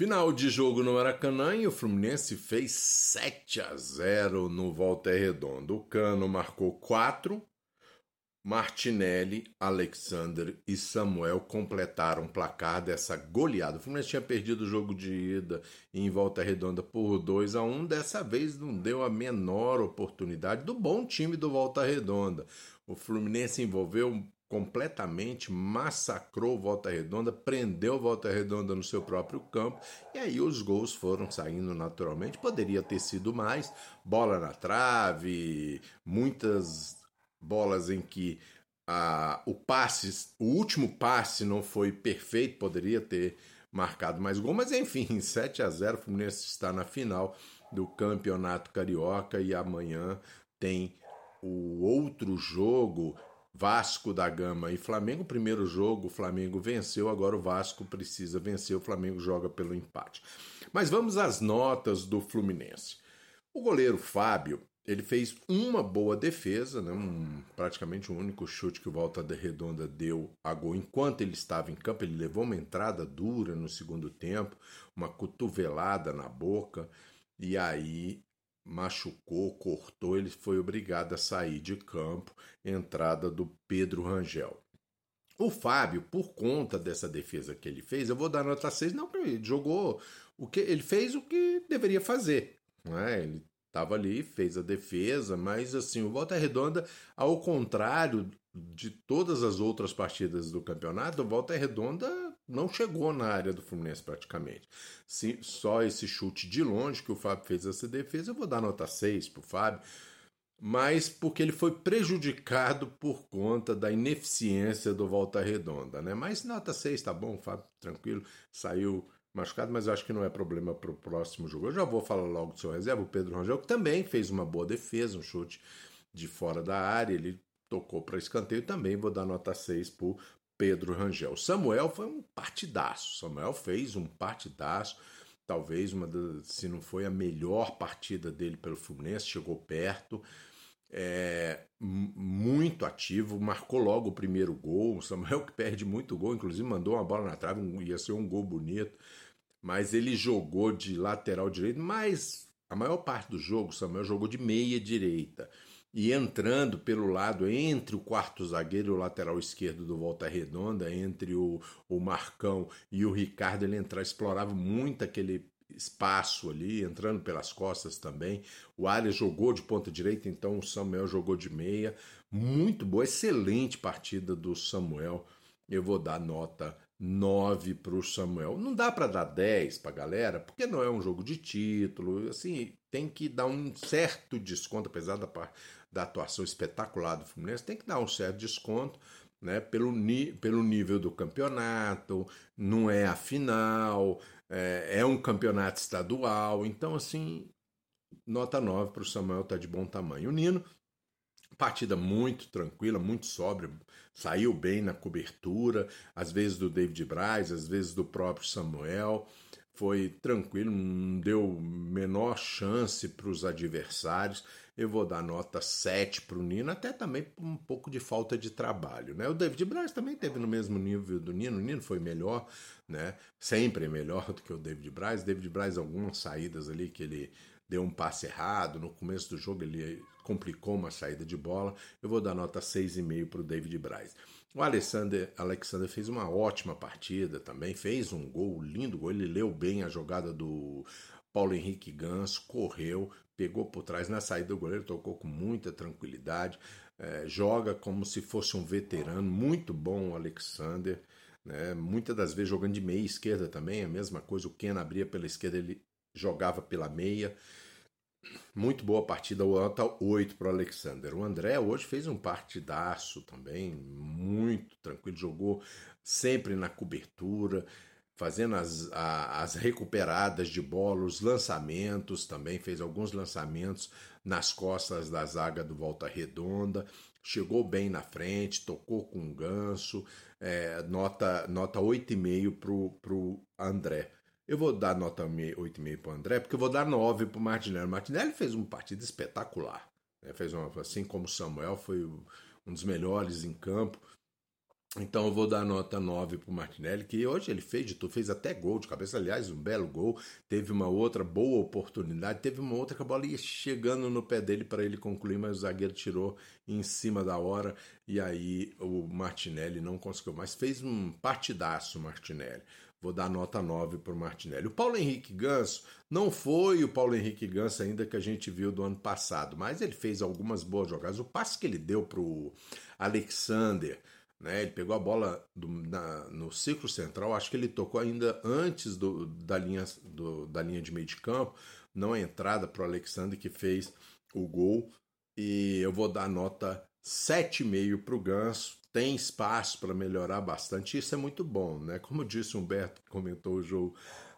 Final de jogo no Maracanã e o Fluminense fez 7 a 0 no Volta Redonda. O Cano marcou 4, Martinelli, Alexander e Samuel completaram o placar dessa goleada. O Fluminense tinha perdido o jogo de ida em Volta Redonda por 2 a 1 Dessa vez não deu a menor oportunidade do bom time do Volta Redonda. O Fluminense envolveu completamente, massacrou Volta Redonda, prendeu Volta Redonda no seu próprio campo e aí os gols foram saindo naturalmente. Poderia ter sido mais, bola na trave, muitas bolas em que a, o passe, o último passe não foi perfeito, poderia ter marcado mais gol, mas enfim, 7 a 0 o Fluminense está na final do Campeonato Carioca e amanhã tem o outro jogo Vasco da Gama e Flamengo. Primeiro jogo, o Flamengo venceu, agora o Vasco precisa vencer, o Flamengo joga pelo empate. Mas vamos às notas do Fluminense. O goleiro Fábio, ele fez uma boa defesa, né? um, praticamente o único chute que o Volta de Redonda deu a gol enquanto ele estava em campo. Ele levou uma entrada dura no segundo tempo, uma cotovelada na boca, e aí machucou, cortou, ele foi obrigado a sair de campo, entrada do Pedro Rangel. O Fábio, por conta dessa defesa que ele fez, eu vou dar nota 6, não, ele jogou o que ele fez o que deveria fazer. Né? Ele estava ali, fez a defesa, mas assim, o Volta Redonda, ao contrário de todas as outras partidas do campeonato, o Volta Redonda não chegou na área do Fluminense praticamente. Se, só esse chute de longe que o Fábio fez essa defesa, eu vou dar nota 6 para o Fábio, mas porque ele foi prejudicado por conta da ineficiência do Volta Redonda. Né? Mas nota 6 tá bom, Fábio, tranquilo, saiu machucado, mas eu acho que não é problema para o próximo jogo. Eu já vou falar logo do seu reserva, o Pedro Rangel, que também fez uma boa defesa, um chute de fora da área, ele tocou para escanteio também, vou dar nota 6 para Pedro Rangel. Samuel foi um partidaço. Samuel fez um partidaço. Talvez uma das, se não foi a melhor partida dele pelo Fluminense, chegou perto. É, muito ativo, marcou logo o primeiro gol. O Samuel que perde muito gol, inclusive mandou uma bola na trave, ia ser um gol bonito. Mas ele jogou de lateral direito, mas a maior parte do jogo, Samuel jogou de meia direita e entrando pelo lado entre o quarto zagueiro e o lateral esquerdo do Volta Redonda, entre o, o Marcão e o Ricardo, ele entrava, explorava muito aquele espaço ali, entrando pelas costas também. O Arias jogou de ponta direita, então o Samuel jogou de meia. Muito boa, excelente partida do Samuel. Eu vou dar nota 9 para o Samuel. Não dá para dar 10 para a galera, porque não é um jogo de título. Assim, tem que dar um certo desconto, apesar da, da atuação espetacular do Fluminense, tem que dar um certo desconto né, pelo, pelo nível do campeonato, não é a final, é, é um campeonato estadual, então assim, nota 9 para o Samuel tá de bom tamanho. O Nino, partida muito tranquila, muito sóbria, saiu bem na cobertura, às vezes do David Braz, às vezes do próprio Samuel foi tranquilo, não deu menor chance para os adversários. Eu vou dar nota 7 para o Nino, até também um pouco de falta de trabalho. Né? O David Braz também teve no mesmo nível do Nino, o Nino foi melhor, né? sempre melhor do que o David Braz. David Braz, algumas saídas ali que ele deu um passe errado, no começo do jogo ele complicou uma saída de bola. Eu vou dar nota 6,5 para o David Braz. O Alexander, Alexander fez uma ótima partida também, fez um gol, lindo gol. Ele leu bem a jogada do Paulo Henrique Ganso, correu, pegou por trás na saída do goleiro, tocou com muita tranquilidade, é, joga como se fosse um veterano, muito bom o Alexander. Né? Muitas das vezes jogando de meia esquerda também, a mesma coisa. O Ken abria pela esquerda, ele jogava pela meia. Muito boa partida, nota 8 para o Alexander. O André hoje fez um partidaço também, muito tranquilo, jogou sempre na cobertura, fazendo as, a, as recuperadas de bola, os lançamentos também, fez alguns lançamentos nas costas da zaga do Volta Redonda, chegou bem na frente, tocou com um ganso, é, nota, nota 8,5 para o André. Eu vou dar nota 8,5 para o André, porque eu vou dar 9 para o Martinelli. O Martinelli fez uma partida espetacular. Né? Fez uma, assim como o Samuel, foi um dos melhores em campo. Então eu vou dar nota 9 para o Martinelli, que hoje ele fez de tudo, fez até gol de cabeça, aliás, um belo gol. Teve uma outra boa oportunidade, teve uma outra que a bola ia chegando no pé dele para ele concluir, mas o zagueiro tirou em cima da hora e aí o Martinelli não conseguiu. Mas fez um partidaço o Martinelli. Vou dar nota 9 para o Martinelli. O Paulo Henrique Ganso não foi o Paulo Henrique Ganso ainda que a gente viu do ano passado, mas ele fez algumas boas jogadas. O passe que ele deu para o Alexander né? Ele pegou a bola do, na, no ciclo central, acho que ele tocou ainda antes do, da, linha, do, da linha de meio de campo, não a entrada para o Alexandre que fez o gol. E eu vou dar nota 7,5 para o Ganso. Tem espaço para melhorar bastante, isso é muito bom. Né? Como disse Humberto, que comentou o jogo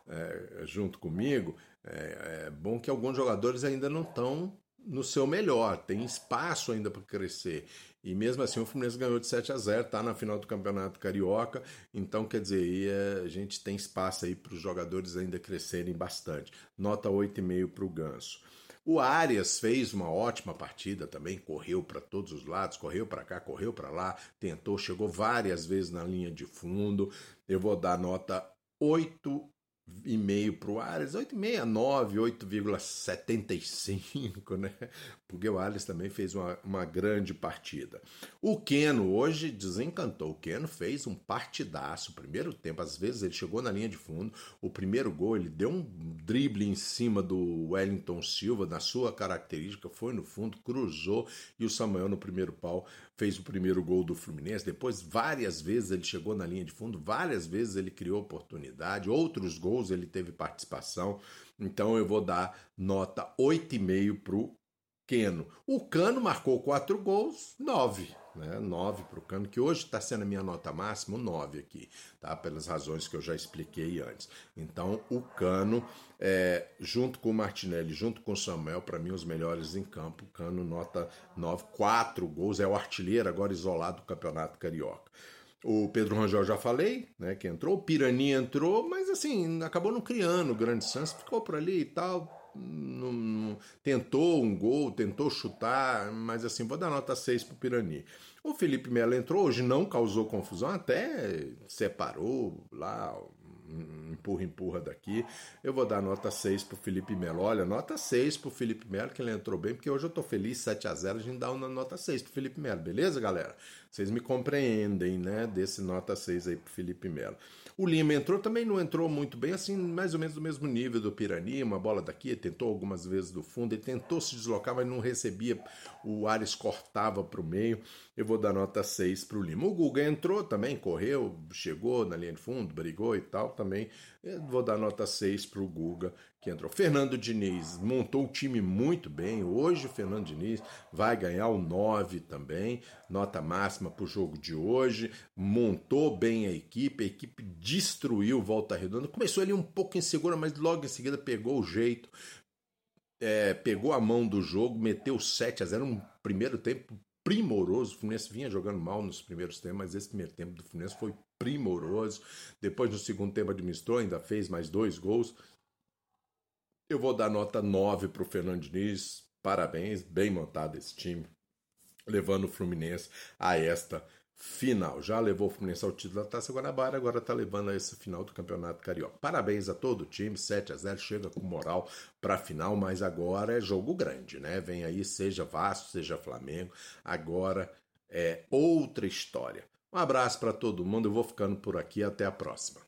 é, junto comigo, é, é bom que alguns jogadores ainda não estão no seu melhor, tem espaço ainda para crescer. E mesmo assim o Fluminense ganhou de 7 a 0, tá na final do Campeonato Carioca, então quer dizer, é, a gente tem espaço aí para os jogadores ainda crescerem bastante. Nota 8,5 para o Ganso. O Arias fez uma ótima partida também, correu para todos os lados, correu para cá, correu para lá, tentou, chegou várias vezes na linha de fundo. Eu vou dar nota 8 e meio para o Arias, 8,69, 8,75, né? Porque o Arias também fez uma, uma grande partida. O Keno hoje desencantou. O Keno fez um partidaço. Primeiro tempo, às vezes ele chegou na linha de fundo. O primeiro gol, ele deu um drible em cima do Wellington Silva, na sua característica, foi no fundo, cruzou e o Samuel no primeiro pau fez o primeiro gol do Fluminense. Depois, várias vezes ele chegou na linha de fundo, várias vezes ele criou oportunidade, outros gols ele teve participação. Então eu vou dar nota 8,5 para o Keno. O Cano marcou quatro gols, nove. Né? Nove para o Cano, que hoje está sendo a minha nota máxima, nove aqui, tá? pelas razões que eu já expliquei antes. Então, o Cano, é, junto com o Martinelli, junto com o Samuel, para mim, os melhores em campo. Cano, nota nove, quatro gols, é o artilheiro agora isolado do Campeonato Carioca. O Pedro Rangel já falei, né, que entrou, o Pirani entrou, mas assim, acabou não criando grande chance, ficou por ali e tal, não, não, tentou um gol, tentou chutar, mas assim, vou dar nota 6 pro Pirani. O Felipe Melo entrou hoje, não causou confusão, até separou lá, empurra, empurra daqui. Eu vou dar nota 6 pro Felipe Melo. Olha, nota 6 pro Felipe Melo, que ele entrou bem, porque hoje eu tô feliz, 7 a 0 a gente dá uma nota 6 pro Felipe Melo, beleza, galera? Vocês me compreendem, né? Desse nota 6 aí pro Felipe Melo. O Lima entrou, também não entrou muito bem, assim, mais ou menos do mesmo nível do Pirani, uma bola daqui, tentou algumas vezes do fundo, ele tentou se deslocar, mas não recebia, o Ares cortava para o meio. Eu vou dar nota 6 para o Lima. O Guga entrou também, correu, chegou na linha de fundo, brigou e tal, também. Eu vou dar nota 6 para o Guga, que entrou. Fernando Diniz montou o time muito bem. Hoje o Fernando Diniz vai ganhar o 9 também, nota máxima para o jogo de hoje. Montou bem a equipe, a equipe destruiu Volta Redonda. Começou ali um pouco insegura, mas logo em seguida pegou o jeito. É, pegou a mão do jogo, meteu 7 a 0 um primeiro tempo primoroso. O Fluminense vinha jogando mal nos primeiros tempos, mas esse primeiro tempo do Fluminense foi primoroso. Depois, no segundo tempo, administrou, ainda fez mais dois gols. Eu vou dar nota 9 para o Fernando Diniz. Parabéns, bem montado esse time, levando o Fluminense a esta final. Já levou o Fluminense ao título da Taça Guanabara, agora está levando a essa final do Campeonato Carioca. Parabéns a todo o time, 7 a 0 chega com moral para a final, mas agora é jogo grande, né? Vem aí, seja Vasco, seja Flamengo, agora é outra história. Um abraço para todo mundo, eu vou ficando por aqui, até a próxima.